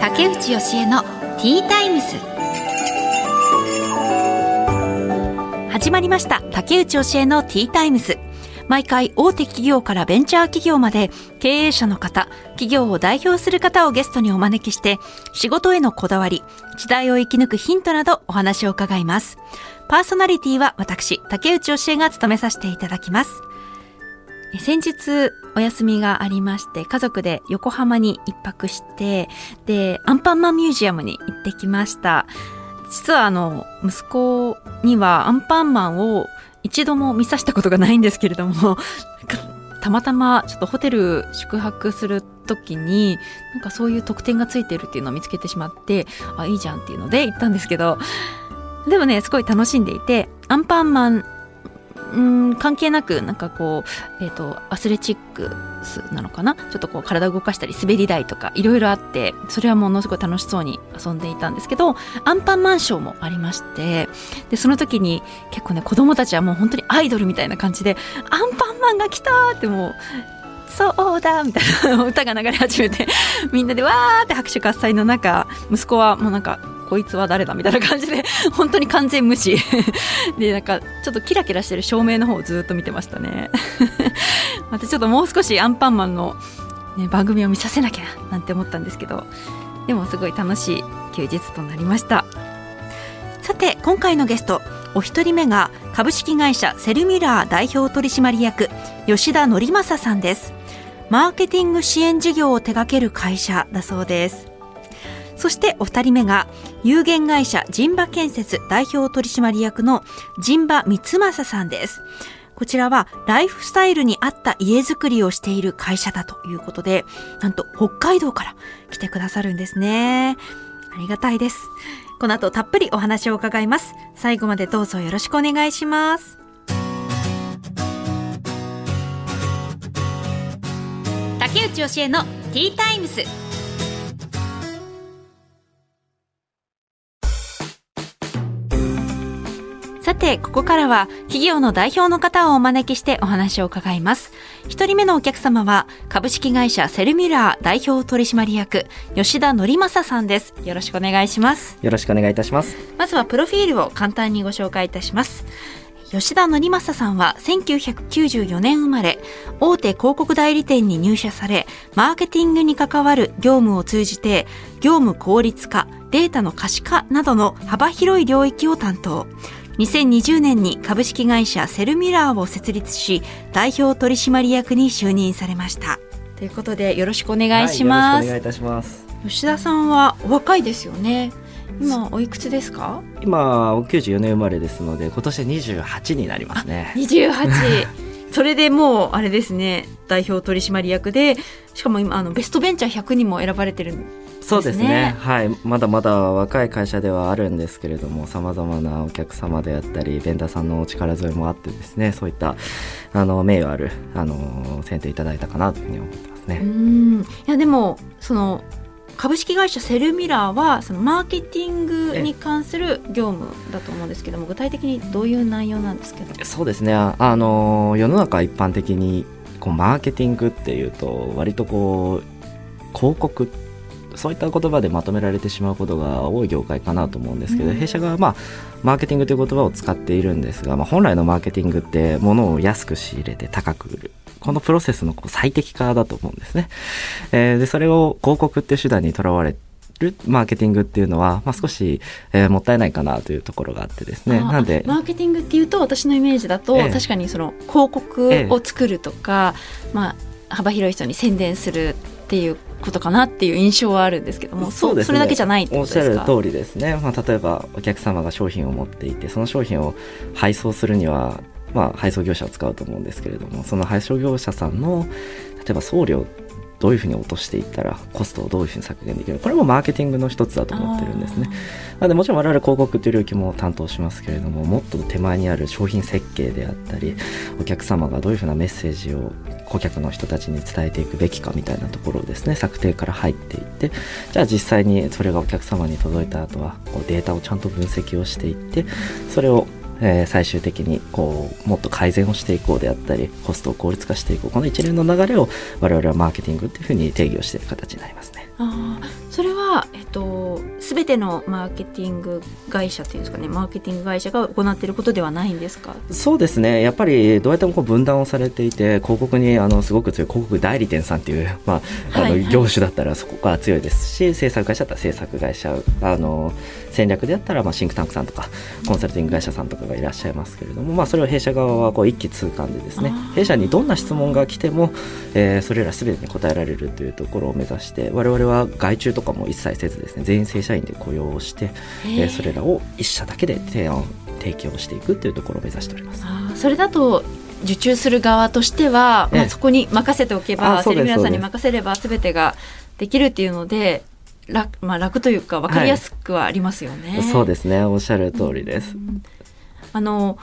竹内義恵のティータイムス始まりました竹内義恵のティータイムス毎回大手企業からベンチャー企業まで経営者の方、企業を代表する方をゲストにお招きして仕事へのこだわり、時代を生き抜くヒントなどお話を伺います。パーソナリティは私、竹内義恵が務めさせていただきます。先日お休みがありまして家族で横浜に一泊してでアンパンマンミュージアムに行ってきました。実はあの息子にはアンパンマンを一度も見させたことがないんですけれども たまたまちょっとホテル宿泊する時になんかそういう特典がついてるっていうのを見つけてしまってあいいじゃんっていうので行ったんですけどでもねすごい楽しんでいてアンパンマンうん関係なくなんかこう、えーと、アスレチックスなのかな？ちょっとこう体を動かしたり滑り台とかいろいろあってそれはものすごい楽しそうに遊んでいたんですけどアンパンマンショーもありましてでその時に結構ね子供たちはもう本当にアイドルみたいな感じで「アンパンマンが来た!」ってもうそうだみたいな 歌が流れ始めてみんなでわーって拍手喝采の中息子はもうなんかこいつは誰だみたいな感じで 本当に完全無視。でなんかちょっとキラキラしてる照明の方をずっと見てましたね。またちょっともう少しアンパンマンの、ね、番組を見させなきゃなんて思ったんですけどでもすごい楽しい休日となりました。さて今回のゲストお一人目が株式会社セルミラー代表取締役吉田則正さんです。マーケティング支援事業を手掛ける会社だそうです。そしてお二人目が有限会社人馬建設代表取締役の人馬光正さんです。こちらはライフスタイルに合った家づくりをしている会社だということで、なんと北海道から来てくださるんですね。ありがたいです。この後たっぷりお話を伺います。最後までどうぞよろしくお願いします。竹内義恵のティータイムス。さて、ここからは企業の代表の方をお招きしてお話を伺います。一人目のお客様は株式会社セルミュラー代表取締役吉田則正さんです。よろしくお願いします。よろしくお願いいたします。まずはプロフィールを簡単にご紹介いたします。吉田則正さんは1994年生まれ、大手広告代理店に入社され、マーケティングに関わる業務を通じて、業務効率化、データの可視化などの幅広い領域を担当。2020年に株式会社セルミラーを設立し代表取締役に就任されました。ということでよろしくお願いします、はい、お願いいたします。吉田さんはお若いですよね。今おいくつですか？今94年生まれですので今年28になりますね。28それでもうあれですね代表取締役でしかも今あのベストベンチャー100にも選ばれてるそうですね。はい。まだまだ若い会社ではあるんですけれどもさまざまなお客様であったりベンダーさんのお力添えもあってですねそういったあの名誉あるあの選定いただいたかなというふうに思ってますね。うん。いやでもその株式会社セルミラーはそのマーケティングに関する業務だと思うんですけども具体的にどういう内容なんですけどそうですねあの世の中一般的にこうマーケティングっていうと割とこう広告そういった言葉でまとめられてしまうことが多い業界かなと思うんですけど、うん、弊社が、まあ、マーケティングという言葉を使っているんですが、まあ、本来のマーケティングって物を安く仕入れて高く売るこのプロセスの最適化だと思うんですね、えー、でそれを広告っていう手段にとらわれるマーケティングっていうのは、まあ、少し、えー、もったいないかなというところがあってですね。なんでマーケティングっていうと私のイメージだと、えー、確かにその広告を作るとか、えー、まあ、幅広い人に宣伝するっていうことかなっていう印象はあるんですけどもそうです、ね、それだけじゃないおっしゃる通りですね、まあ、例えばお客様が商品を持っていてその商品を配送するには、まあ、配送業者を使うと思うんですけれどもその配送業者さんの例えば送料どういうふうに落としていったらコストをどういうふうに削減できるこれもマーケティングの一つだと思ってるんですね。なのでもちろん我々広告という領域も担当しますけれどももっと手前にある商品設計であったりお客様がどういうふうなメッセージを顧客の人たちに伝えていくべきかみたいなところをですね策定から入っていってじゃあ実際にそれがお客様に届いた後はこうデータをちゃんと分析をしていってそれをえー最終的にこうもっと改善をしていこうであったりコストを効率化していこうこの一連の流れを我々はマーケティングっていうふうに定義をしている形になりますね。あーそれは、えっと、全てのマーケティング会社っていうんですかねマーケティング会社が行っていることではないんですか？そうですね。やっぱりどうやってもこう分断をされていて広告にあのすごく強い広告代理店さんっていう、まあ、あはいはい。の業種だったらそこが強いですし制作会社だったら制作会社あの戦略であったらまあシンクタンクさんとかコンサルティング会社さんとかがいらっしゃいますけれども、まあ、それを弊社側はこう一気通貫でですね弊社にどんな質問が来ても、えーそれら全てに答えられるというところを目指して我々は外注とかも一切せずですね全員正社員で雇用をして、えーそれらを一社だけで提案提供していくというところを目指しております。それだと受注する側としては、まあ、ええそこに任せておけばセルミラさんに任せれば全てができるっていうので楽,、まあ、楽というか分かりやすくはありますよね。そうですねおっしゃる通りです。あの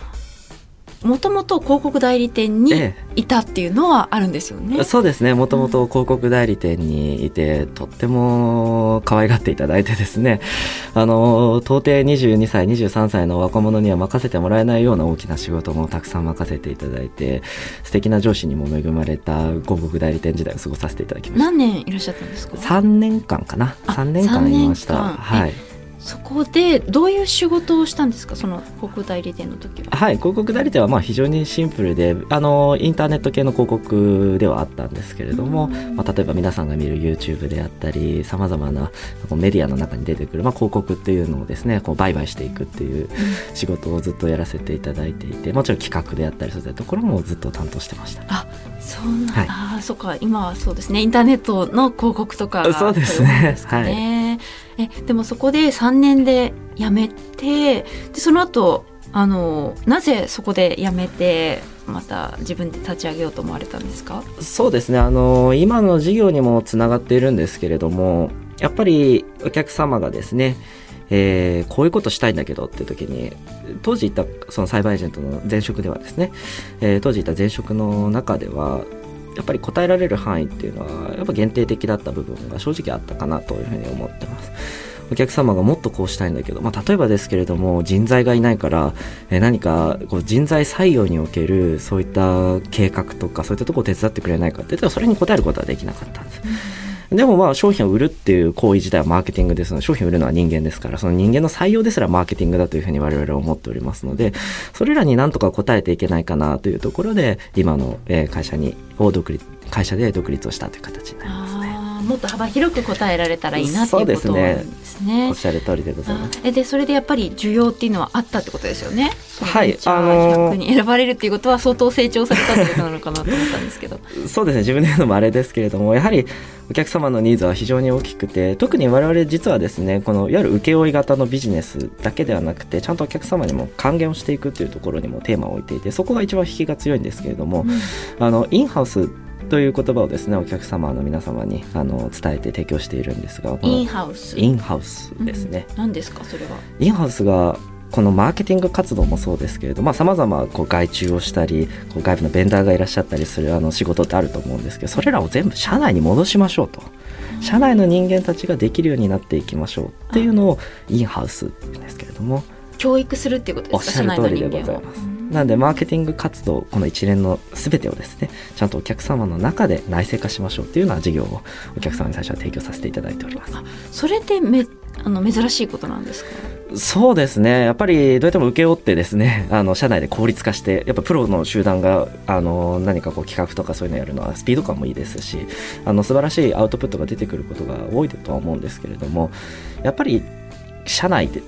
もともと広告代理店にえいたっていうのはあるんですよね。そうですね。もともと広告代理店にいてとっても可愛がっていただいてですね。あの到底22歳23歳の若者には任せてもらえないような大きな仕事もたくさん任せていただいて素敵な上司にも恵まれた広告代理店時代を過ごさせていただきました。何年いらっしゃったんですか？3年間かな。あ3年間いました。3年間。はいそこでどういう仕事をしたんですか？その広告代理店の時は。はい、広告代理店はまあ非常にシンプルであのインターネット系の広告ではあったんですけれども、まあ、例えば皆さんが見る YouTube であったりさまざまなこうメディアの中に出てくる、まあ、広告っていうのをですねこう売買していくっていう仕事をずっとやらせていただいていてもちろん企画であったりそういったところもずっと担当してました。あそうなん、はい。あーそっか。今はそうですね。インターネットの広告とかがそうですね。多いですかねえでもそこで3年で辞めてでその後あのなぜそこで辞めてまた自分で立ち上げようと思われたんですか？そうですね。あの今の事業にもつながっているんですけれどもやっぱりお客様がですねえーこういうことしたいんだけどっていう時に当時いたそのサイバーエージェントの前職ではですね、えー当時いた前職の中ではやっぱり答えられる範囲っていうのはやっぱ限定的だった部分が正直あったかなというふうに思ってます。お客様がもっとこうしたいんだけど、まあ、例えばですけれども人材がいないから、えー何かこう人材採用におけるそういった計画とかそういったところを手伝ってくれないかって言ったらそれに応えることはできなかったんです。でもまあ商品を売るっていう行為自体はマーケティングですので商品を売るのは人間ですからその人間の採用ですらマーケティングだというふうに我々は思っておりますのでそれらになんとか応えていけないかなというところで今の会社にを独立会社で独立をしたという形になります。もっと幅広く答えられたらいいなっていうそうことですねね。おっしゃる通りでございます。あえでそれでやっぱり需要っていうのはあったってことですよね。はいあのー100に選ばれるっていうことは相当成長されたってことなのかなと思ったんですけど。そうですね自分で言うのもあれですけれどもやはりお客様のニーズは非常に大きくて特に我々実はですねこのいわゆる請負型のビジネスだけではなくてちゃんとお客様にも還元をしていくというところにもテーマを置いていてそこが一番引きが強いんですけれども、あのインハウスという言葉をですねお客様の皆様にあの伝えて提供しているんですがインハウス。インハウスですね、うん。何ですかそれは？インハウスがこのマーケティング活動もそうですけれどさまざ、まこう外注をしたりこう外部のベンダーがいらっしゃったりするあの仕事ってあると思うんですけどそれらを全部社内に戻しましょうと社内の人間たちができるようになっていきましょうっていうのをインハウスですけれども教育するっていうことおっですか社内のしゃる通りで人間をございます。なんでマーケティング活動この一連の全てをですねちゃんとお客様の中で内製化しましょうっていうような事業をお客様に最初は提供させていただいております。それってめあの珍しいことなんですか？そうですねやっぱりどうやっても請け負ってですね あの社内で効率化してやっぱプロの集団があの何かこう企画とかそういうのやるのはスピード感もいいですしあの素晴らしいアウトプットが出てくることが多いとは思うんですけれどもやっぱり社内で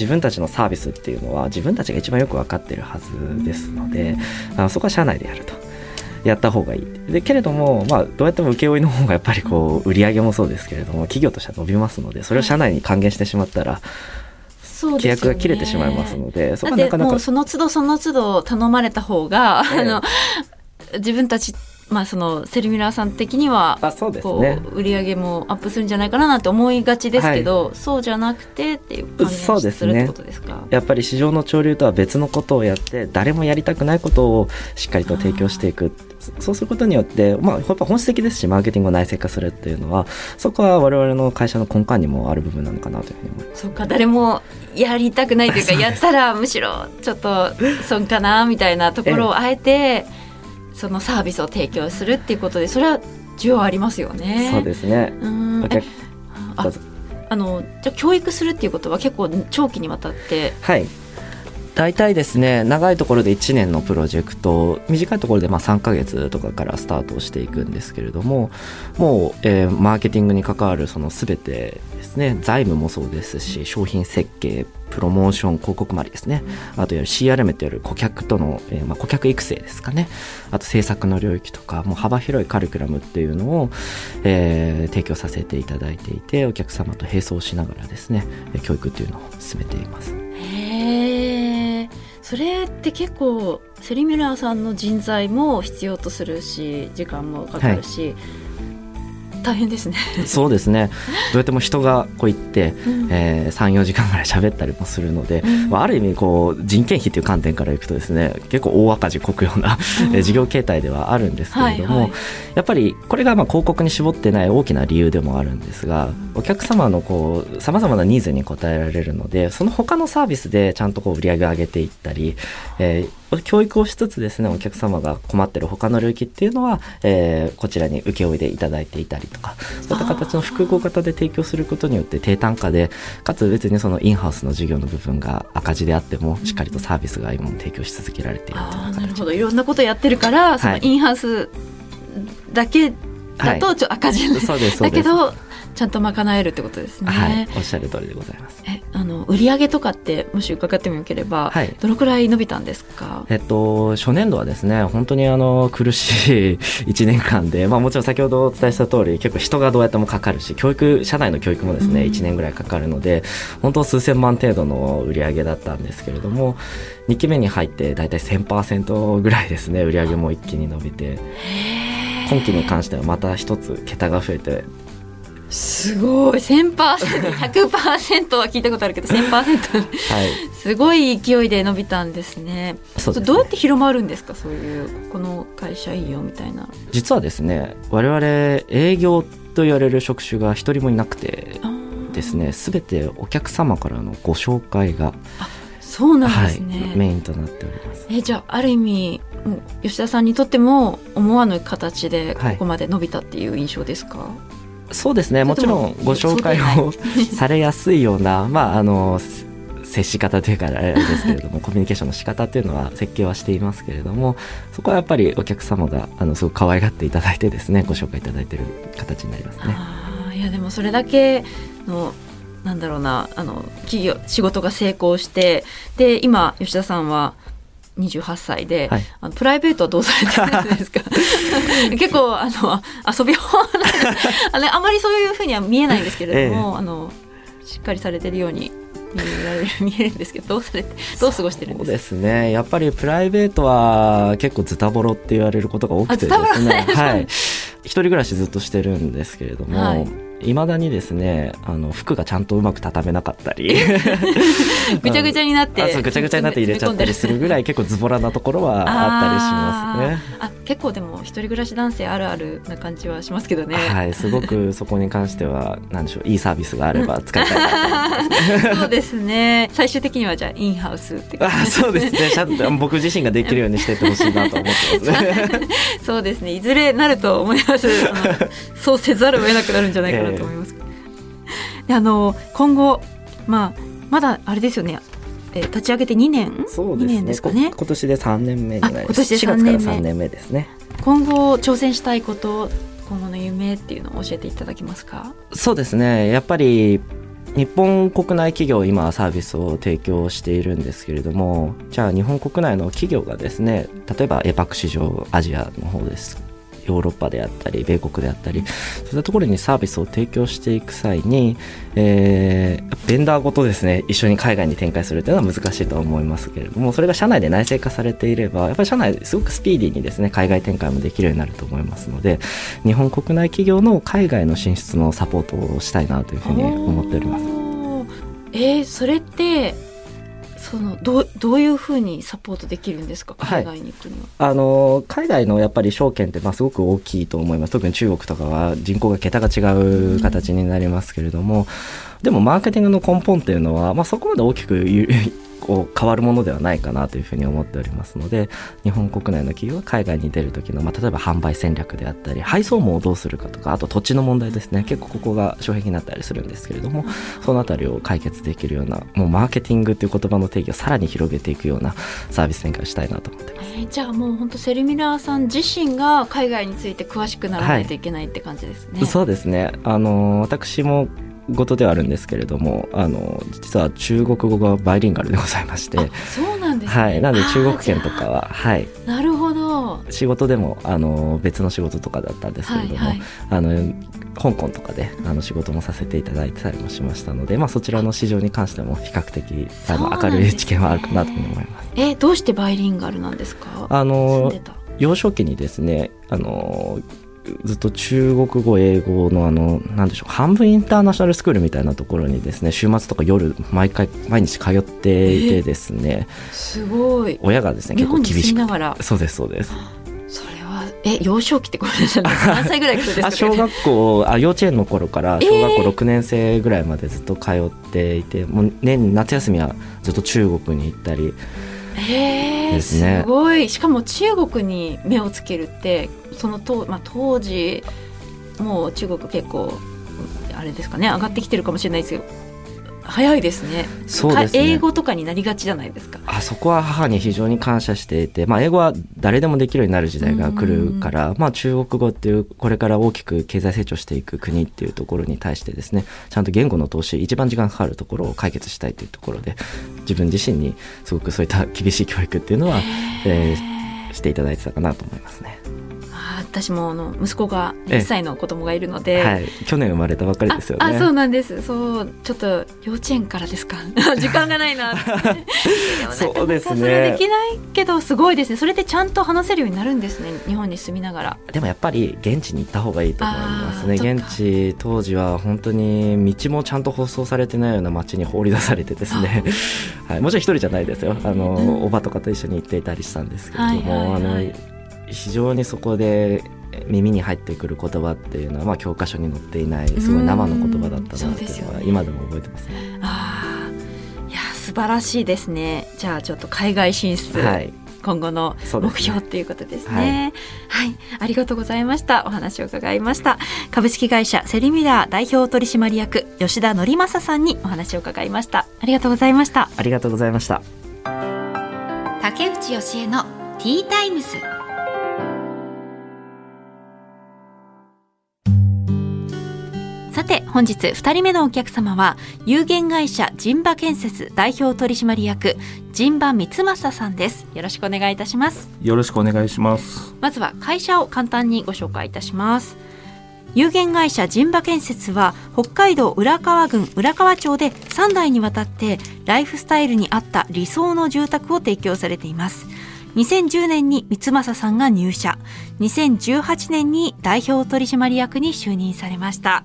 自分たちのサービスっていうのは自分たちが一番よく分かってるはずですのであのそこは社内でやると。やった方がいい。でけれども、まあ、どうやっても請負の方がやっぱりこう売り上げもそうですけれども企業としては伸びますのでそれを社内に還元してしまったら契約が切れてしまいますのでそこはなかなかもうその都度その都度頼まれた方が、ええ。あの自分たちまあそのセルミラーさん的にはあそうですこねう売り上げもアップするんじゃないかななんて思いがちですけど、そうじゃなくてっていう感じそうでするってことですか？やっぱり市場の潮流とは別のことをやって誰もやりたくないことをしっかりと提供していく。そうすることによって、まあ、やっぱ本質的ですしマーケティングを内製化するっていうのはそこは我々の会社の根幹にもある部分なのかなというふうに思います。そうか誰もやりたくないというか やったらむしろちょっと損かなみたいなところをあえてそのサービスを提供するっていうことでそれは需要ありますよね。そうですね。あのじゃあ教育するっていうことは結構長期にわたって。はい。大体ですね長いところで1年のプロジェクト短いところでまあ3ヶ月とかからスタートをしていくんですけれどももう、えーマーケティングに関わるその全てですね。財務もそうですし商品設計プロモーション広告周りですね。あと CRM といわれる顧客との、えーまあ、顧客育成ですかね。あと制作の領域とかもう幅広いカリキュラムっていうのを、えー提供させていただいていてお客様と並走しながらですねえー教育っていうのを進めています。へえそれって結構セリミラーさんの人材も必要とするし時間もかかるし、大変ですね。そうですね。どうやっても人がこう行って、えー、34時間ぐらい喋ったりもするので、うん。まあ、ある意味こう人件費という観点からいくとですね結構大赤字こくような、うん。えー事業形態ではあるんですけれども、はい。はいやっぱりこれがまあ広告に絞ってない大きな理由でもあるんですがお客様のこうさまざまなニーズに応えられるのでその他のサービスでちゃんとこう売り上げを上げていったり、えー教育をしつつですねお客様が困ってる他の領域っていうのは、えーこちらに請け負いでいただいていたりとかそういった形の複合型で提供することによって低単価でかつ別にそのインハウスの事業の部分が赤字であってもしっかりとサービスが今も提供し続けられているというなるほど。いろんなことやってるからそのはい。インハウスだけだとちょっと赤字、そうですそうです。だけどちゃんと賄えるってことですね。はい。おっしゃる通りでございます。えあの売上とかってもし伺ってもよければ、はい。どのくらい伸びたんですか？えっと、初年度はですね、本当にあの苦しい 1年間で、まあ、もちろん先ほどお伝えした通り、結構人がどうやってもかかるし、教育、社内の教育もですね、うん。1年ぐらいかかるので、本当数千万程度の売り上げだったんですけれども、2期目に入って大体1000%ぐらいですね、売り上げも一気に伸びて、今期に関してはまた一つ桁が増えて、すごい。1000%100% は聞いたことあるけど1000%はい、すごい勢いで伸びたんですね。そうね。どうやって広まるんですか？そういうこの会社いいよみたいな。実はですね、我々営業と言われる職種が一人もいなくて、ですね、すべてお客様からのご紹介が、そうなんはい、ですね、メインとなっております。えじゃあある意味もう吉田さんにとっても思わぬ形でこはい。こまで伸びたっていう印象ですか、そうですね、もちろんご紹介をされやすいような、まあ、あの、す接し方というかあれですけれども コミュニケーションの仕方っていうのは設計はしていますけれどもそこはやっぱりお客様があのすごく可愛がっていただいてですねご紹介いただいている形になりますね。いやでもそれだけのなんだろうなあの企業仕事が成功してで今吉田さんは28歳で、はい。あのプライベートはどうされてるんですか？結構あの遊びほあのあまりそういうふうには見えないんですけれども、あのしっかりされてるように見られる見えるんですけどどうされてどう過ごしてるんそうですか？ですね。やっぱりプライベートは結構ズタボロって言われることが多くてですね。はい。一人暮らしずっとしてるんですけれども、はいいまだにですねあの服がちゃんとうまく畳めなかったり ぐちゃぐちゃになってぐちゃぐちゃになって入れちゃったりするぐらい結構ズボラなところはあったりしますね。あ結構でも一人暮らし男性あるあるな感じはしますけどね。はい、すごくそこに関しては、なんでしょう、いいサービスがあれば使いたいなと。そうですね。最終的にはじゃあインハウスって感あ、じそうですね。ちゃんと僕自身ができるようにしてってほしいなと思ってますね。そうですね。いずれなると思います。そうせざるを得なくなるんじゃないかなと思います。であの今後まあまだあれですよね。えー立ち上げて2年？2そうですね年ですかね？こ今年で3年目になります。あ今年で4 3月から年目3年目ですね。今後挑戦したいこと今後の夢っていうのを教えていただけますか？そうですね。やっぱり、日本国内企業今サービスを提供しているんですけれどもじゃあ日本国内の企業がですね例えばエパック市場アジアの方ですヨーロッパであったり米国であったりそういったところにサービスを提供していく際に、えーベンダーごとですね一緒に海外に展開するというのは難しいとは思いますけれどもそれが社内で内製化されていればやっぱり社内すごくスピーディーにですね海外展開もできるようになると思いますので日本国内企業の海外の進出のサポートをしたいなというふうに思っております。えーそれってそのどうどういうふうにサポートできるんですか？海外に行くには、あの海外のやっぱり証券ってまあすごく大きいと思います。特に中国とかは人口が桁が違う形になりますけれども、でもマーケティングの根本っていうのは、まあ、そこまで大きくゆこう変わるものではないかなというふうに思っておりますので日本国内の企業は海外に出る時の、まあ、例えば販売戦略であったり配送網をどうするかとかあと土地の問題ですね結構ここが障壁になったりするんですけれどもそのあたりを解決できるようなもうマーケティングという言葉の定義をさらに広げていくようなサービス展開をしたいなと思ってます。えー、じゃあもう本当セルミラーさん自身が海外について詳しくならないといけないって感じですね。はい、そうですねあの私も事ではあるんですけれどもあの実は中国語がバイリンガルでございましてそうなんです、ね、はいなので中国圏とかははい。なるほど。仕事でもあの別の仕事とかだったんですけれども、はいはい、あの香港とかであの仕事もさせていただいてたりもしましたので、まあ、そちらの市場に関しても比較的あの明るい知見はあるかなと思います。えどうしてバイリンガルなんですか？あの幼少期にですねあのずっと中国語英語のあのなんでしょう半分インターナショナルスクールみたいなところにですね週末とか夜毎回毎日通っていてですねすごい。親がですね結構厳しくそうですそうです。それはえ幼少期ってごめんなさい何歳ぐらいですか、小学校あ幼稚園の頃から小学校6年生ぐらいまでずっと通っていて、もう年夏休みはずっと中国に行ったり。えー、すね、すごい。しかも中国に目をつけるってそのと、まあ、当時もう中国結構あれですかね上がってきてるかもしれないですけど早いですね。そうですね。英語とかになりがちじゃないですか？あそこは母に非常に感謝していて、まあ、英語は誰でもできるようになる時代が来るから、まあ、中国語っていうこれから大きく経済成長していく国っていうところに対してですねちゃんと言語の投資一番時間かかるところを解決したいというところで自分自身にすごくそういった厳しい教育っていうのは、えー、していただいてたかなと思いますね。私もあの息子が1歳の子供がいるので、はい、去年生まれたばかりですよね。あそうなんです。そうちょっと幼稚園からですか？時間がないな そうですね。それできないけどすごいですね。それでちゃんと話せるようになるんですね日本に住みながら。でもやっぱり現地に行った方がいいと思いますね。現地当時は本当に道もちゃんと舗装されてないような街に放り出されてですね、はい、もちろん一人じゃないですよ。あの、うん、おばとかと一緒に行っていたりしたんですけれども、はいはいはい、あの非常にそこで耳に入ってくる言葉っていうのは、まあ、教科書に載っていないすごい生の言葉だったなっていうのは今でも覚えてますね。あいや素晴らしいですね。じゃあちょっと海外進出、はい、今後の目標っていうことですね、はい、はい、ありがとうございました。お話を伺いました。株式会社セリミラー代表取締役吉田則正さんにお話を伺いました。ありがとうございました。ありがとうございました。竹内義恵のティータイムス本日2人目のお客様は有限会社人馬建設代表取締役人馬光正さんです。よろしくお願いいたします。よろしくお願いします。まずは会社を簡単にご紹介いたします。有限会社人馬建設は北海道浦河郡浦河町で3代にわたってライフスタイルに合った理想の住宅を提供されています。2010年に三正さんが入社。2018年に代表取締役に就任されました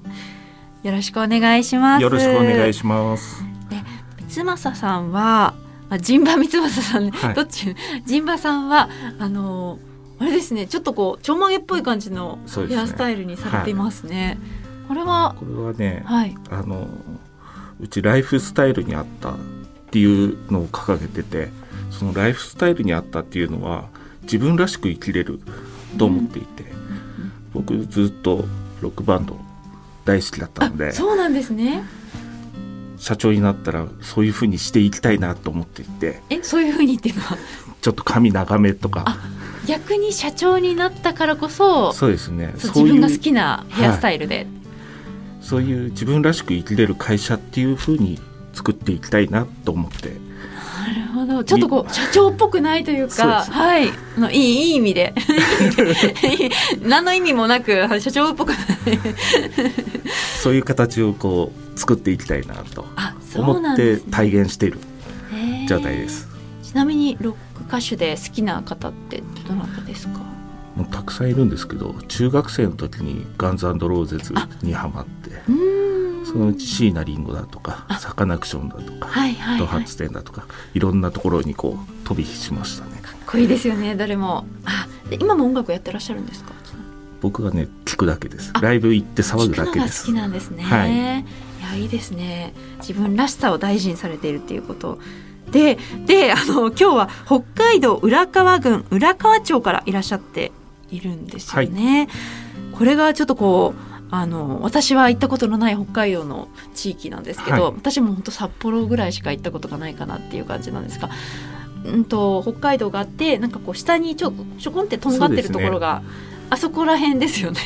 よろしくお願いします。よろしくお願いします。で三正さんは陣馬三正さん、ね。はい、どっち？陣馬さんはあのあれですねちょっとこうちょんまげっぽい感じのヘアスタイルにされていますね、ねはい、これは？これはね、はい、あのうちライフスタイルに合ったっていうのを掲げててそのライフスタイルに合ったっていうのは自分らしく生きれると思っていて、うん、僕ずっとロックバンド大好きだったので。そうなんですね。社長になったらそういうふうにしていきたいなと思っていて。えそういうふうにっていうのはちょっと髪長めとか。逆に社長になったからこそそうですね。自分が好きなヘアスタイルで、はい、そういう自分らしく生きれる会社っていうふうに作っていきたいなと思ってほどちょっとこう社長っぽくないというかはい。のいいいい意味で。何の意味もなく社長っぽくない。そういう形をこう作っていきたいなと思って体現している状態です、ちなみにロック歌手で好きな方ってどなたですか？もうたくさんいるんですけど中学生の時にガンズローゼズにハマってそそのうち椎名林檎だとかサカナクションだとか、はいはい、ドはい、発展だとかいろんなところにこう飛び火しましたね。かっこいいですよね誰も。あで今も音楽やってらっしゃるんですか？僕はね聞くだけです。あ。ライブ行って騒ぐだけです。きなんですね、はい。い、やいいですね。自分らしさを大事にされているっていうこと。でであの今日は北海道浦河郡浦河町からいらっしゃっているんですよね、これがちょっとこうあの私は行ったことのない北海道の地域なんですけど、はい。私も本当札幌ぐらいしか行ったことがないかなっていう感じなんですが、うん、と北海道があってなんかこう下にちょちょこんってとんがってるところが、あそこら辺ですよね。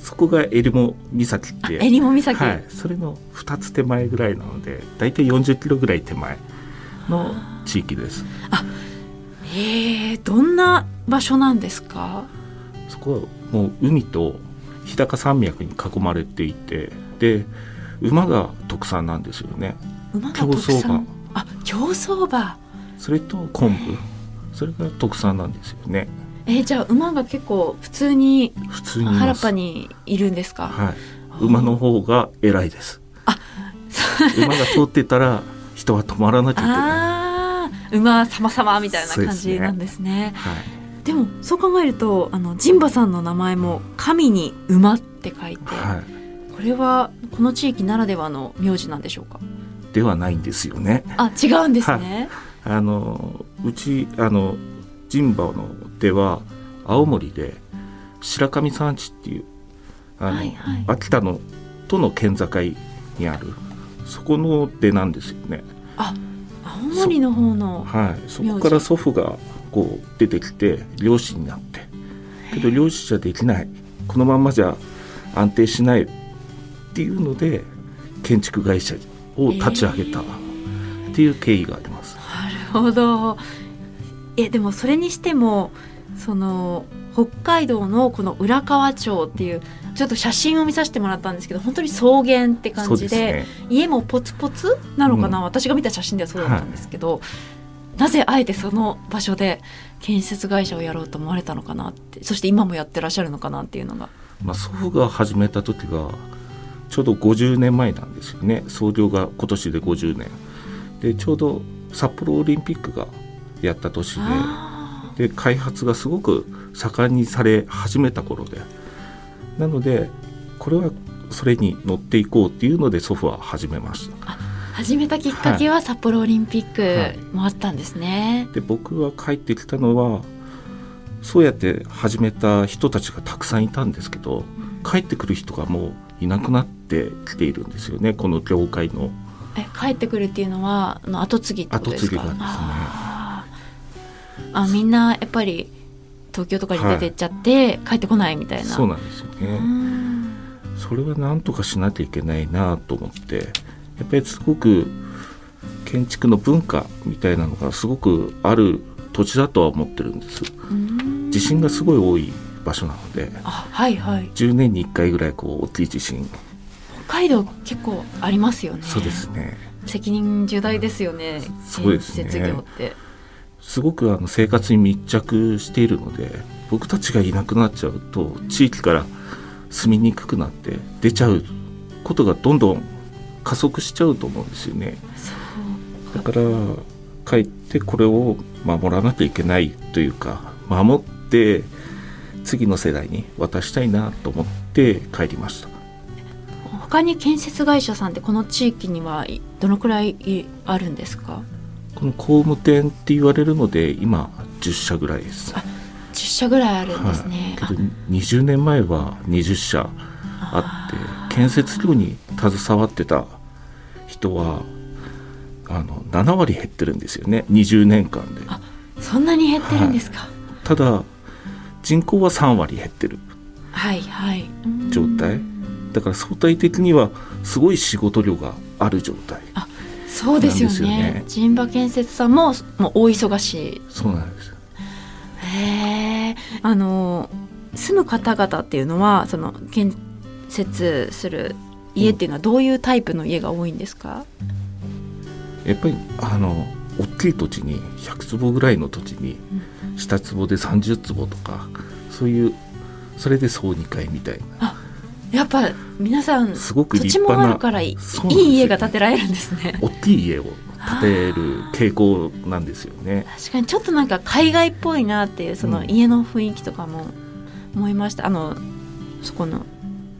そこが襟裳岬ってえりも岬、はい、それの2つ手前ぐらいなので大体40キロぐらい手前の地域です。えー、どんな場所なんですか？そこはもう海と日高山脈に囲まれていてで馬が特産なんですよね。馬競走馬。産。あ、競走馬。それと昆布。それが特産なんですよね。えー、じゃあ馬が結構普通に普通に原っぱにいるんですか？はい。馬の方が偉いです。あ馬が通ってたら人は止まらなきゃいけない。ああ、馬様様みたいな感そうですね。じなんですね。はいでもそう考えるとあのジンバさんの名前も神に馬って書いて、はいこれはこの地域ならではの名字なんでしょうか？ではないんですよねあ、違うんですね。あのうちあの神保のでは青森で白神山地っていうあの、はいはい秋田のとの県境にあるそこの出なんですよね青森の方の。はいそこから祖父がこう出てきて漁師になって。けど漁師じゃできない。このまんまじゃ安定しないっていうので建築会社を立ち上げた。っていう経緯があります、なるほど。えでもそれにしてもその北海道のこの浦河町っていうちょっと写真を見させてもらったんですけど本当に草原って感じでね。家もポツポツなのかな、うん。私が見た写真ではそうだったんですけど、なぜあえてその場所で建設会社をやろうと思われたのかなってそして今もやってらっしゃるのかなっていうのが。まあ、祖父が始めた時がちょうど50年前なんですよね。創業が今年で50年。でちょうど札幌オリンピックがやった年であで開発がすごく盛んにされ始めた頃で。なのでこれはそれに乗っていこうっていうので祖父は始めました。ー始めたきっかけは札幌オリンピはい。ックもあったんですね。で僕が帰ってきたのはそうやって始めた人たちがたくさんいたんですけど帰ってくる人がもういなくなってきているんですよねこの業界の。え帰ってくるっていうのはあの後継ぎってことですか？後継ぎがですね。あー。あみんなやっぱり東京とかに出てっちゃって、帰ってこないみたいな。そうなんですようねん。それはなんとかしなきゃいけないなと思ってやっぱりすごく建築の文化みたいなのがすごくある土地だとは思ってるんです。うん。地震がすごい多い場所なのであはいはい。10年に1回ぐらいこう大きい地震。北海道結構ありますよね。そうですね。責任重大ですよねそうですね。すごくあの生活に密着しているので僕たちがいなくなっちゃうと地域から住みにくくなって出ちゃうことがどんどん加速しちゃうと思うんですよね。だから帰ってこれを守らなきゃいけないというか守って次の世代に渡したいなと思って帰りました。他に建設会社さんってこの地域にはいどのくらいいあるんですか？この工務店って言われるので今10社ぐらいです。あ10社ぐらいあるんですね、はい、けど20年前は20社あって建設業に携わってた人はあの7割減ってるんですよね。20年間で。あそんなに減ってるんですか、ただ人口は3割減ってる。はいはい。状態。だから相対的にはすごい仕事量がある状態。そうですよね。ね。陣馬建設さんももう大忙し。そうなんですいへえあの住む方々っていうのはその建設する家っていうのはどういうタイプの家が多いんですか、やっぱりあの大きい土地に100坪ぐらいの土地に下坪で30坪とかそういうそれで総2階みたいな。やっぱ皆さんすごく土地立派なもあるからいい家が建てられるんですね。大きい家を建てる傾向なんですよね。確かにちょっとなんか海外っぽいなっていうそのうん。家の雰囲気とかも思いました、あのそこの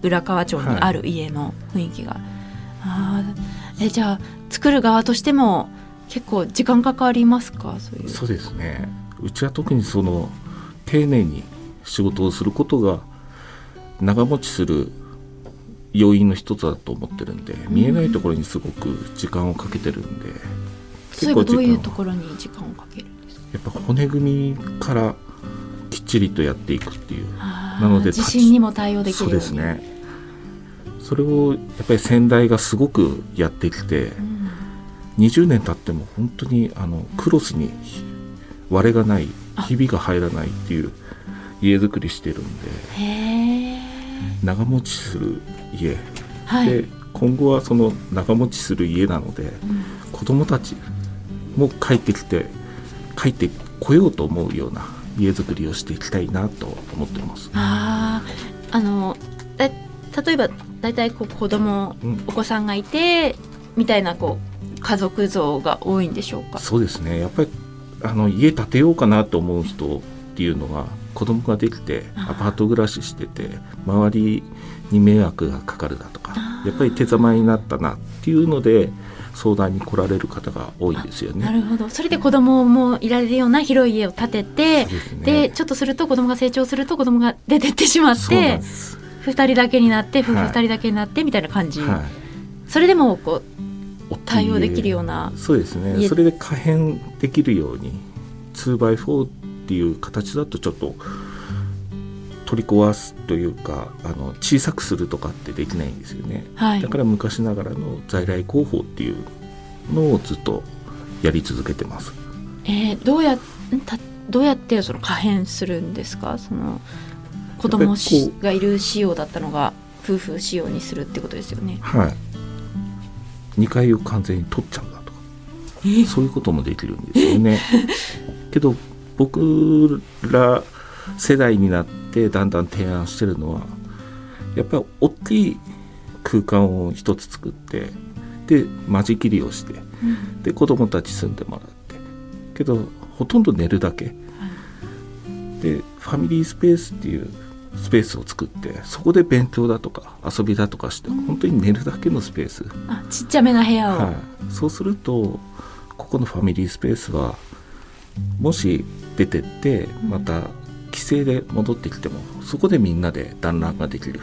浦河町にある家の雰囲気が、あーえじゃあ作る側としても結構時間かかりますか？そういう。そうですね。うちは特にその丁寧に仕事をすることが長持ちする要因の一つだと思ってるんで、見えないところにすごく時間をかけてるんでそういえばどういうところに時間をかけるんですか？やっぱ骨組みからきっちりとやっていくっていう。なので地震にも対応できそるように。うですねそれをやっぱり先代がすごくやってきてうん。20年経っても本当にあのクロスに割れがないあひびが入らないっていう家づくりしてるんで長持ちする家、はい、で今後はその長持ちする家なのでうん。子供たちも帰ってきて帰ってこようと思うような家づくりをしていきたいなと思ってます。あー。あのえ例えば大体こう子供うん。お子さんがいてみたいなこう家族像が多いんでしょうか？そうですね。やっぱりあの家建てようかなと思う人っていうのが子供ができてアパート暮らししてて周りに迷惑がかかるだとかやっぱり手ざまになったなっていうので相談に来られる方が多いんですよね。なるほど。それで子供もいられるような広い家を建ててですね。でちょっとすると子供が成長すると子供が出てってしまっそうなんてです、2人だけになって夫婦はい2人だけになってみたいな感じ、はい。それでもこう対応できるようなそうですね。家。それで可変できるように 2x4 っていう形だとちょっと取り壊すというかあの小さくするとかってできないんですよね。はい。だから昔ながらの在来工法っていうのをずっとやり続けてます。えーどうやんたどうやってその可変するんですか？その子供がいる仕様だったのが夫婦仕様にするってことですよね。はい。2階を完全に取っちゃうだとか。え？そういうこともできるんですよね。けど僕ら世代になってだんだん提案してるのはやっぱり大きい空間を一つ作ってで間仕切りをしてうん。で子供たち住んでもらって。けどほとんど寝るだけ。でファミリースペースっていうスペースを作ってそこで勉強だとか遊びだとかしてうん本当に寝るだけのスペース、あちっちゃめな部屋を、はい、そうするとここのファミリースペースはもし出てってうん。また帰省で戻ってきてもそこでみんなで団らんができる。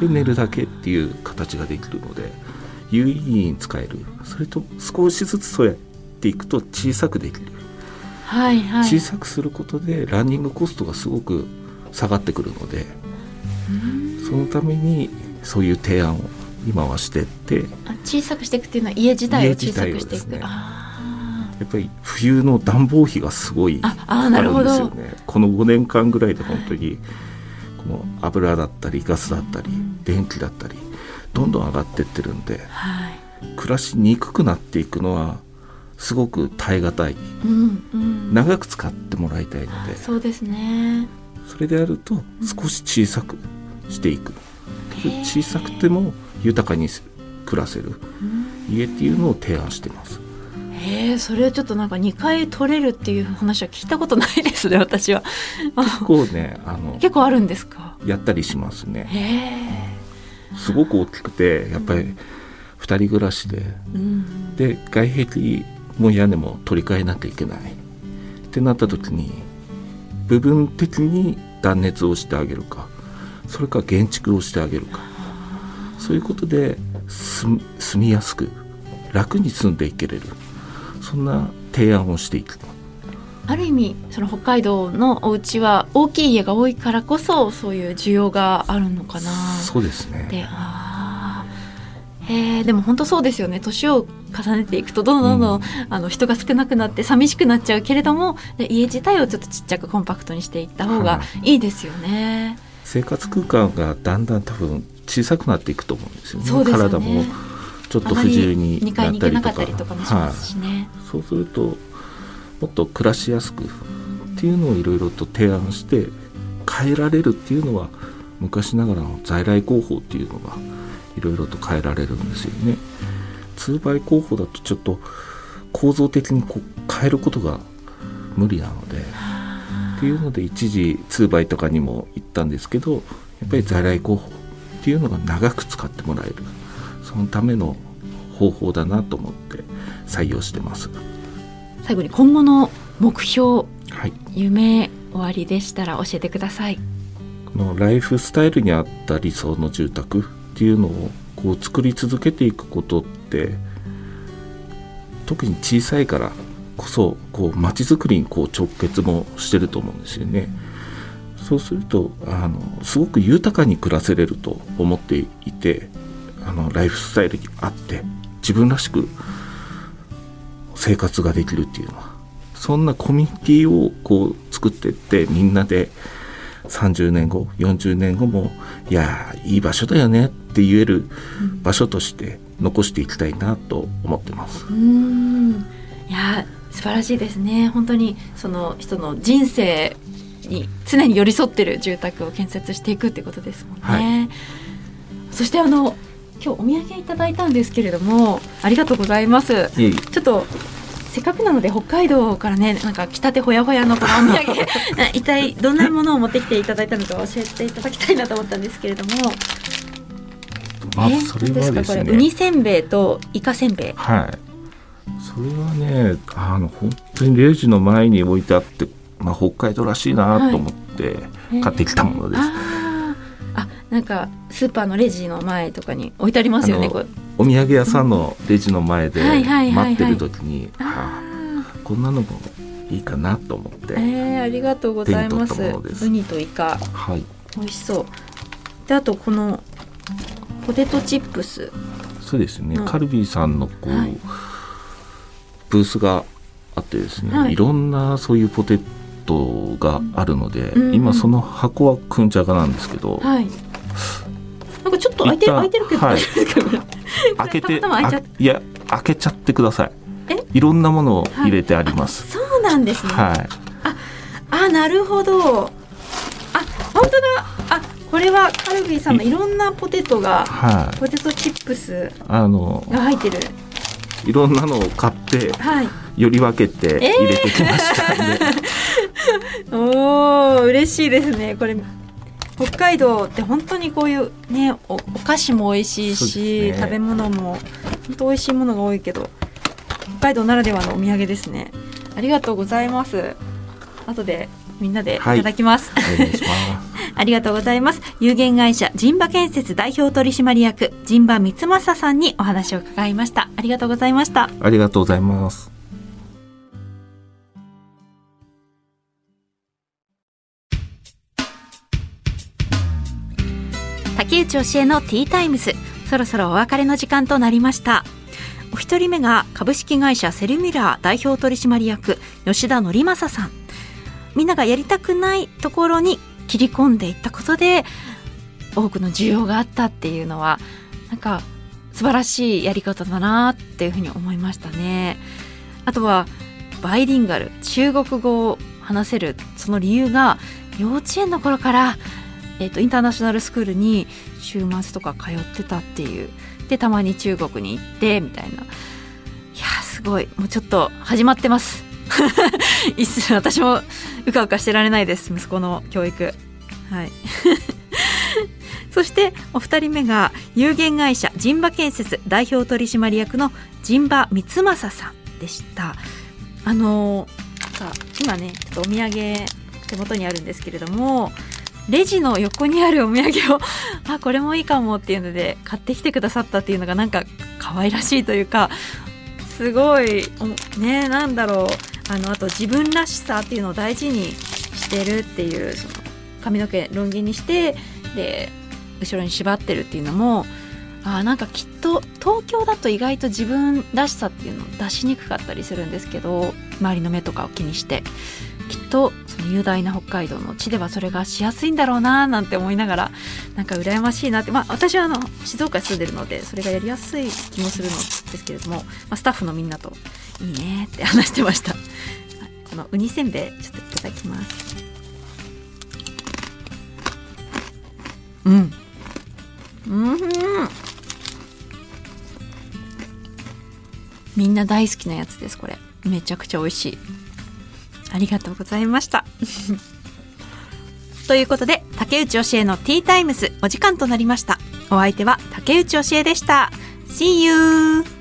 で寝るだけっていう形ができるので有意義に使える。それと少しずつそうやっていくと小さくできる、はいはい。小さくすることでランニングコストがすごく下がってくるのでうんそのためにそういう提案を今はしてってあ小さくしていくっていうのは家自体を小さくしていく、ね。あやっぱり冬の暖房費がすごいあるんですよね。この5年間ぐらいで本当にこの油だったりガスだったりうん電気だったりどんどん上がってってるんでーはい。暮らしにくくなっていくのはすごく耐え難い。うんうん。長く使ってもらいたいので。そうですねそれであると少し小さくしていく。小さくても豊かに暮らせる。うん。家っていうのを提案してます。へえそれはちょっとなんか2回取れるっていう話は聞いたことないですね 私は。結構ねあの結構あるんですか？やったりしますね。へえすごく大きくてやっぱり2人暮らしでうん。で外壁も屋根も取り替えなきゃいけない。ってなった時に部分的に断熱をしてあげるかそれか減築をしてあげるか。そういうことで住住みやすく楽に住んでいけれる。そんな提案をしていく。ある意味その北海道のお家は大きい家が多いからこそそういう需要があるのかな。そうですね。であえでも本当そうですよね。年を重ねていくとどんどんどんどん、あの人が少なくなって寂しくなっちゃうけれどもで家自体をちょっとちっちゃくコンパクトにしていった方がいいですよね。生活空間がだんだん多分小さくなっていくと思うんですよねそうですよね体もちょっと不自由に2なったりとかりとかもしますしね。そうするともっと暮らしやすくっていうのをいろいろと提案して変えられるっていうのは昔ながらの在来工法っていうのがいろいろと変えられるんですよね。2倍工法だとちょっと構造的にこう変えることが無理なのでっていうので一時2倍とかにも行ったんですけどやっぱり在来工法っていうのが長く使ってもらえる。そのための方法だなと思って採用してます。最後に今後の目標はい、夢終わりでしたら教えてください。このライフスタイルに合った理想の住宅っていうのをこう作り続けていくことって特に小さいからこそこう街づくりにこう直結もしてると思うんですよね。そうするとあのすごく豊かに暮らせれると思っていてあのライフスタイルに合って自分らしく生活ができるっていうのはそんなコミュニティをこう作ってってみんなで30年後40年後もいやいい場所だよねって言える場所として残していきたいなと思ってます。うん。いや素晴らしいですね。本当にその人の人生に常に寄り添ってる住宅を建設していくってことですもんね、はい。そしてあの今日お土産いただいたんですけれどもありがとうございます。いえいえ。ちょっとせっかくなので北海道からねなんか来たてほやほやのこのお土産 一体どんなものを持ってきていただいたのか教えていただきたいなと思ったんですけれどもまえずそれはですかすこれウニね。せんべいとイカせんべい。はい。それはね、あの本当にレジの前に置いてあって、まあ北海道らしいなと思って買ってきたものです。あー。あなんかスーパーのレジの前とかに置いてありますよねこれお土産屋さんのレジの前ではいはいはいはい。待ってる時に、ああこんなのもいいかなと思って、ーえー、ありがとうございます。ウニとイカ。はい。美味しそう。であとこのポテトチップス。そうですね、うん。カルビーさんのこう、はい。ブースがあってですね、はい。い、ろんなそういうポテトがあるので、うんうん。今その箱はくんちゃがなんですけど、はい。なんかちょっと開いて開いてるけど、はい。開けていや開けちゃってください。え？いろんなものを入れてあります。そうなんですね、はい、あなるほど。あ本当だ。あこれはカルビーさんのいろんなポテトがはい。ポテトチップスあのが入ってる。いろんなのを買ってはい。より分けて入れてきましたんで、おお嬉しいですね。これ北海道って本当にこういうねおお菓子も美味しいし、ね。食べ物も本当美味しいものが多いけど北海道ならではのお土産ですね。ありがとうございます。後でみんなでいただきます、お願いしますありがとうございます。有限会社人馬建設代表取締役人馬光正さんにお話を伺いました。ありがとうございました。ありがとうございます。竹内教えの T-Times。そろそろお別れの時間となりました。お一人目が株式会社セルミラー代表取締役吉田則正さん。みんながやりたくないところに切り込んでいったことで多くの需要があったっていうのはなんか素晴らしいやり方だなっていうふうに思いましたね。あとはバイリンガル中国語を話せるその理由が幼稚園の頃からえー、とインターナショナルスクールに週末とか通ってたっていう。でたまに中国に行ってみたいな。いやすごい。もうちょっと始まってます。いっす。私もうかうかしてられないです。息子の教育。はい。そしてお二人目が有限会社人馬建設代表取締役の人馬光正さんでした。あのー今ねちょっとお土産手元にあるんですけれどもレジの横にあるお土産を あこれもいいかもっていうので買ってきてくださったっていうのがなんか可愛らしいというかすごいおねなんだろう。あのあと自分らしさっていうのを大事にしてるっていうその髪の毛ロン毛にしてで後ろに縛ってるっていうのもあなんかきっと東京だと意外と自分らしさっていうのを出しにくかったりするんですけど周りの目とかを気にしてきっとその雄大な北海道の地ではそれがしやすいんだろうななんて思いながらなんか羨ましいなってまあ私はあの静岡に住んでるのでそれがやりやすい気もするのですけれども、まあ、スタッフのみんなといいねって話してました。のウニせんべいちょっといただきます。うん。うん。みんな大好きなやつですこれ。めちゃくちゃ美味しい。ありがとうございました。ということで竹内教えのティータイムスお時間となりました。お相手は竹内教えでした。See you!